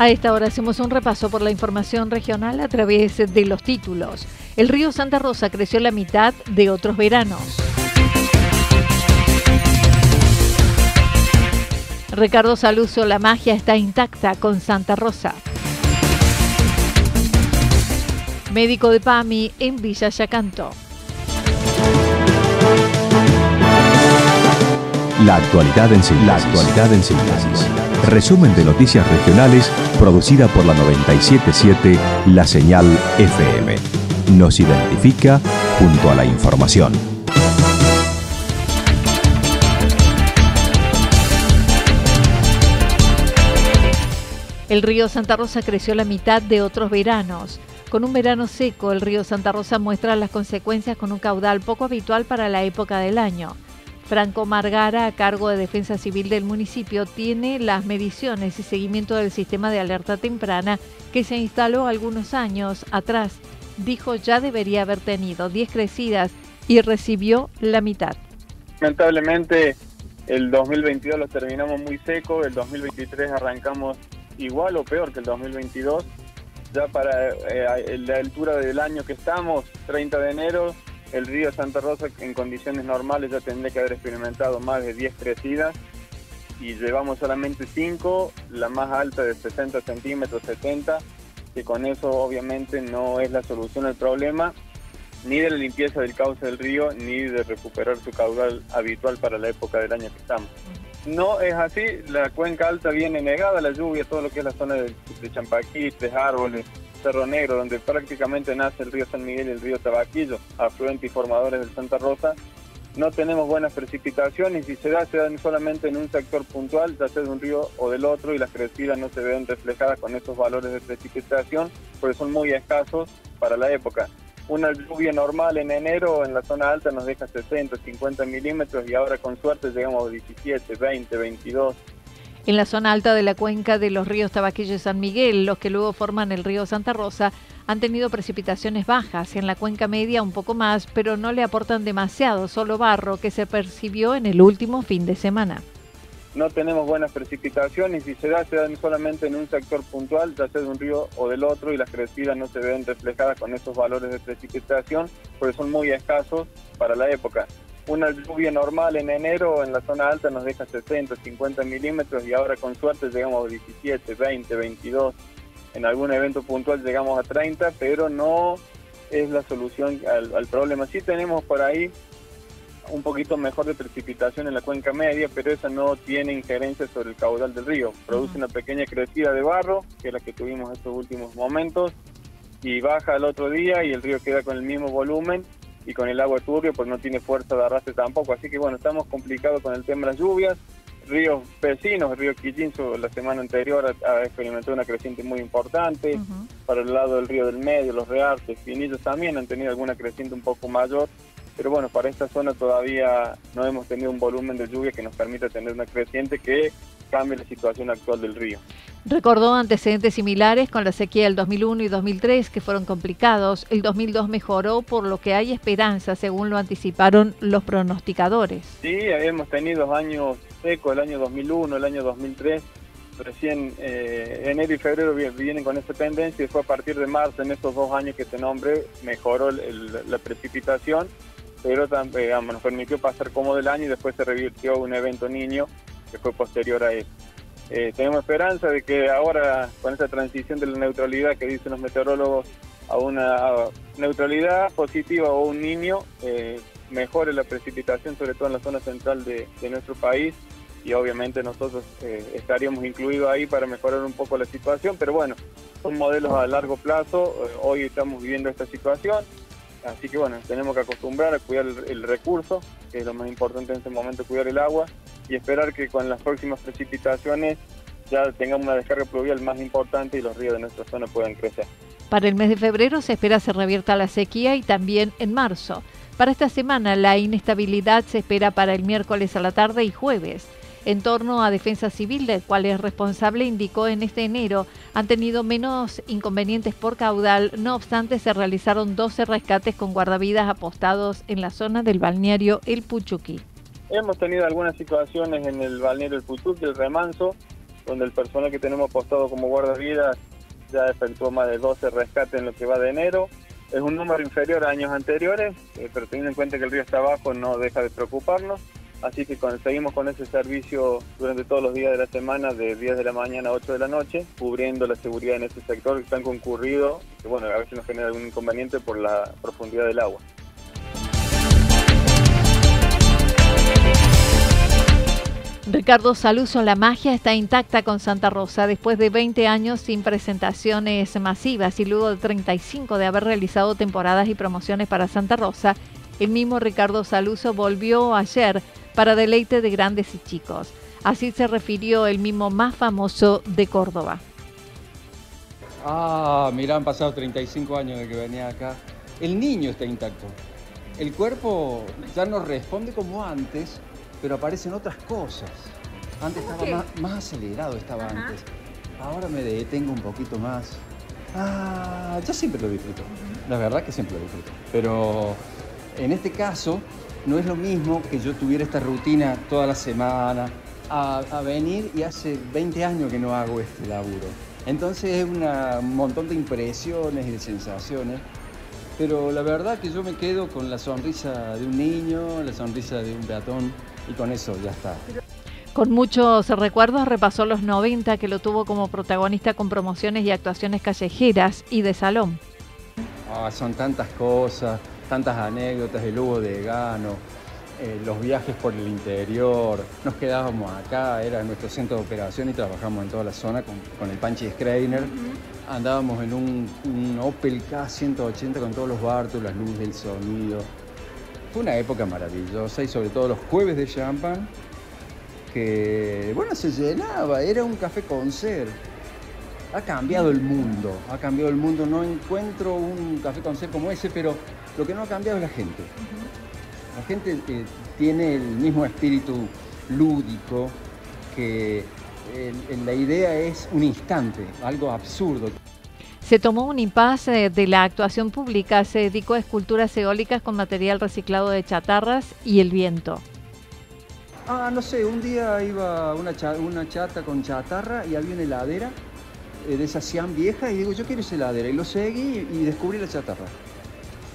A esta hora hacemos un repaso por la información regional a través de los títulos. El río Santa Rosa creció la mitad de otros veranos. Ricardo Saluso, la magia está intacta con Santa Rosa. Médico de PAMI en Villa Yacanto. La actualidad en síntesis. La actualidad en síntesis. Resumen de noticias regionales producida por la 977 La Señal FM. Nos identifica junto a la información. El río Santa Rosa creció la mitad de otros veranos. Con un verano seco, el río Santa Rosa muestra las consecuencias con un caudal poco habitual para la época del año. Franco Margara, a cargo de Defensa Civil del municipio, tiene las mediciones y seguimiento del sistema de alerta temprana que se instaló algunos años atrás. Dijo ya debería haber tenido 10 crecidas y recibió la mitad. Lamentablemente el 2022 lo terminamos muy seco, el 2023 arrancamos igual o peor que el 2022. Ya para eh, la altura del año que estamos, 30 de enero, el río Santa Rosa en condiciones normales ya tendría que haber experimentado más de 10 crecidas y llevamos solamente 5, la más alta de 60 centímetros, 70, que con eso obviamente no es la solución al problema, ni de la limpieza del cauce del río, ni de recuperar su caudal habitual para la época del año que estamos. No es así, la cuenca alta viene negada, la lluvia, todo lo que es la zona de, de árboles, Cerro Negro, donde prácticamente nace el río San Miguel y el río Tabaquillo, afluentes y formadores del Santa Rosa. No tenemos buenas precipitaciones y se da, se dan solamente en un sector puntual, ya sea de un río o del otro, y las crecidas no se ven reflejadas con esos valores de precipitación, porque son muy escasos para la época. Una lluvia normal en enero en la zona alta nos deja 60, 50 milímetros y ahora con suerte llegamos a 17, 20, 22, en la zona alta de la cuenca de los ríos Tabaquillo y San Miguel, los que luego forman el río Santa Rosa, han tenido precipitaciones bajas, en la cuenca media un poco más, pero no le aportan demasiado, solo barro que se percibió en el último fin de semana. No tenemos buenas precipitaciones y se da, se dan solamente en un sector puntual, ya sea de un río o del otro, y las crecidas no se ven reflejadas con esos valores de precipitación, porque son muy escasos para la época una lluvia normal en enero en la zona alta nos deja 60, 50 milímetros y ahora con suerte llegamos a 17, 20, 22. En algún evento puntual llegamos a 30, pero no es la solución al, problema. Sí tenemos por ahí un poquito mejor de precipitación en la cuenca media, pero esa no tiene injerencia sobre el caudal del río. Produce una pequeña crecida de barro, que es la que tuvimos estos últimos momentos, y baja al otro día y el río queda con el mismo volumen y con el agua turbio pues no tiene fuerza de arrastre tampoco. Así que bueno, estamos complicados con el tema de las lluvias. Ríos vecinos, el río Quillinzo la semana anterior ha, experimentado una creciente muy importante. Para el lado del río del Medio, los Reartes, Pinillos también han tenido alguna creciente un poco mayor. pero bueno, para esta zona todavía no hemos tenido un volumen de lluvia que nos permita tener una creciente que cambie la situación actual del río. Recordó antecedentes similares con la sequía del 2001 y 2003 que fueron complicados. El 2002 mejoró, por lo que hay esperanza, según lo anticiparon los pronosticadores. Sí, habíamos tenido años secos, el año 2001, el año 2003. Recién eh, enero y febrero vienen con esa tendencia y después a partir de marzo, en estos dos años que te nombre, mejoró la precipitación, pero también nos permitió pasar cómodo el año y después se revirtió un evento niño que fue posterior a eso. Eh, tenemos esperanza de que ahora, con esta transición de la neutralidad que dicen los meteorólogos a una neutralidad positiva o un niño, eh, mejore la precipitación, sobre todo en la zona central de, nuestro país. Y obviamente nosotros eh, estaríamos incluidos ahí para mejorar un poco la situación, pero bueno, son modelos a largo plazo. hoy estamos viviendo esta situación, así que bueno, tenemos que acostumbrar a cuidar el recurso, que es lo más importante en este momento, cuidar el agua y esperar que con las próximas precipitaciones ya tengamos una descarga pluvial más importante y los ríos de nuestra zona puedan crecer. Para el mes de febrero se espera se revierta la sequía y también en marzo. Para esta semana la inestabilidad se espera para el miércoles a la tarde y jueves. En torno a Defensa Civil, del cual es responsable, indicó en este enero han tenido menos inconvenientes por caudal, no obstante se realizaron 12 rescates con guardavidas apostados en la zona del balneario El Puchuqui. Hemos tenido algunas situaciones en el balneario El Puchuqui, el Remanso, donde el personal que tenemos apostado como guardavidas ya efectuó más de 12 rescates en lo que va de enero. Es un número inferior a años anteriores, eh, pero teniendo en cuenta que el río está abajo no deja de preocuparnos. Así que seguimos con ese servicio durante todos los días de la semana, de 10 de la mañana a 8 de la noche, cubriendo la seguridad en este sector que tan concurrido, que bueno, a veces nos genera algún inconveniente por la profundidad del agua. Ricardo Saluso, la magia está intacta con Santa Rosa después de 20 años sin presentaciones masivas y luego de 35 de haber realizado temporadas y promociones para Santa Rosa. El mismo Ricardo Saluso volvió ayer para deleite de grandes y chicos. Así se refirió el mismo más famoso de Córdoba. Ah, mira, han pasado 35 años de que venía acá. El niño está intacto. El cuerpo ya no responde como antes, pero aparecen otras cosas. Antes estaba más, acelerado, estaba antes. Ahora me detengo un poquito más. Ah, yo siempre lo disfruto. La verdad que siempre lo disfruto. Pero en este caso no es lo mismo que yo tuviera esta rutina toda la semana a, venir y hace 20 años que no hago este laburo. Entonces es un montón de impresiones y de sensaciones pero la verdad que yo me quedo con la sonrisa de un niño, la sonrisa de un peatón y con eso ya está. Con muchos recuerdos repasó los 90 que lo tuvo como protagonista con promociones y actuaciones callejeras y de salón. Ah, son tantas cosas, tantas anécdotas, el Hugo de Gano, eh, los viajes por el interior, nos quedábamos acá, era nuestro centro de operación y trabajamos en toda la zona con, el Panchi Schreiner. Andábamos en un, un Opel K180 con todos los bartos, las luces, el sonido. Fue una época maravillosa y sobre todo los jueves de champán, que, bueno, se llenaba, era un café con ser. Ha cambiado el mundo, ha cambiado el mundo. No encuentro un café con ser como ese, pero lo que no ha cambiado es la gente. La gente eh, tiene el mismo espíritu lúdico, que la idea es un instante, algo absurdo. Se tomó un impasse de la actuación pública, se dedicó a esculturas eólicas con material reciclado de chatarras y el viento. Ah, no sé, un día iba una, una chata con chatarra y había una heladera eh, de esa Siam vieja y digo, yo quiero esa heladera. Y lo seguí y descubrí la chatarra.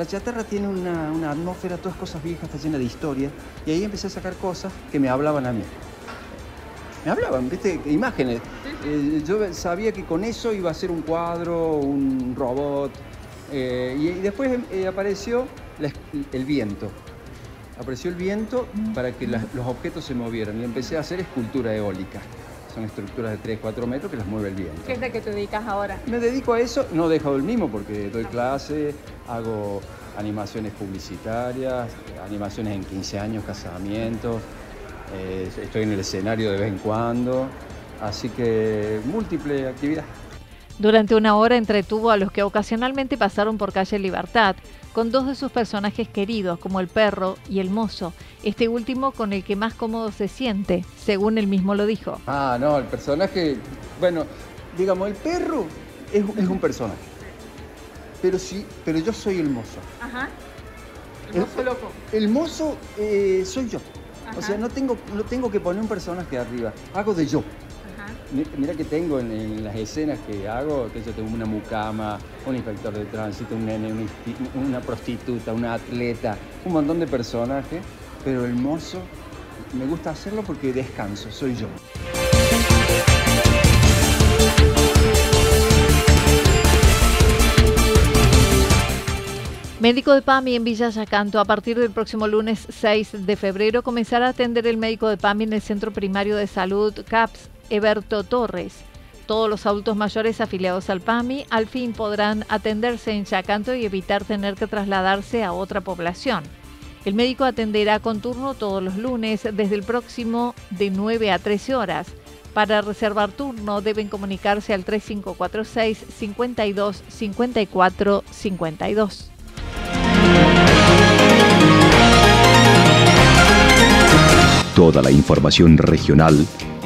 La chatarra tiene una, una atmósfera, todas cosas viejas, está llena de historia. Y ahí empecé a sacar cosas que me hablaban a mí me hablaban, ¿viste? Imágenes. Eh, yo sabía que con eso iba a ser un cuadro, un robot. Eh, y, después eh, apareció el viento. Apareció el viento para que los objetos se movieran y empecé a hacer escultura eólica. Son estructuras de 3, 4 metros que las mueve el viento. ¿Qué es de que te dedicas ahora? Me dedico a eso, no dejo el mismo porque doy clase, hago animaciones publicitarias, animaciones en 15 años, casamientos, estoy en el escenario de vez en cuando, así que múltiple actividad. Durante una hora entretuvo a los que ocasionalmente pasaron por calle Libertad, con dos de sus personajes queridos, como el perro y el mozo, este último con el que más cómodo se siente, según él mismo lo dijo. Ah, no, el personaje, bueno, digamos, el perro es, un personaje, pero sí, pero yo soy el mozo. Ajá. El, mozo loco. El mozo eh, soy yo. O sea, no tengo, no tengo que poner un personaje arriba, hago de yo. Mira que tengo en, las escenas que hago, que yo tengo una mucama, un inspector de tránsito, un nene, una prostituta, una atleta, un montón de personajes, pero el mozo me gusta hacerlo porque descanso, soy yo. Médico de PAMI en Villa Yacanto. A partir del próximo lunes 6 de febrero comenzará a atender el médico de PAMI en el Centro Primario de Salud CAPS Eberto Torres. Todos los adultos mayores afiliados al PAMI al fin podrán atenderse en Yacanto y evitar tener que trasladarse a otra población. El médico atenderá con turno todos los lunes desde el próximo de 9 a 13 horas. Para reservar turno deben comunicarse al 3546 52 54 52. Toda la información regional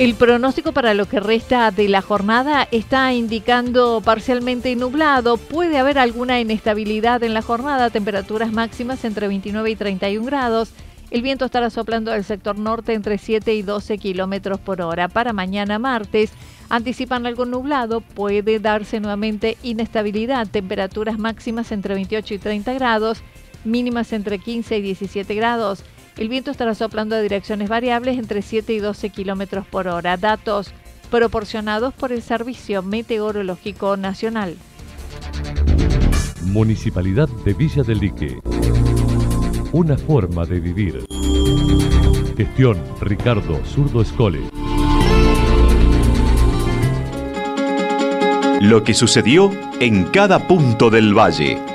El pronóstico para lo que resta de la jornada está indicando parcialmente nublado. Puede haber alguna inestabilidad en la jornada, temperaturas máximas entre 29 y 31 grados. El viento estará soplando del sector norte entre 7 y 12 kilómetros por hora. Para mañana martes anticipan algo nublado, puede darse nuevamente inestabilidad, temperaturas máximas entre 28 y 30 grados, mínimas entre 15 y 17 grados. El viento estará soplando de direcciones variables entre 7 y 12 kilómetros por hora. Datos proporcionados por el Servicio Meteorológico Nacional. Municipalidad de Villa del Lique. Una forma de vivir. Gestión Ricardo Zurdo Escole. Lo que sucedió en cada punto del valle.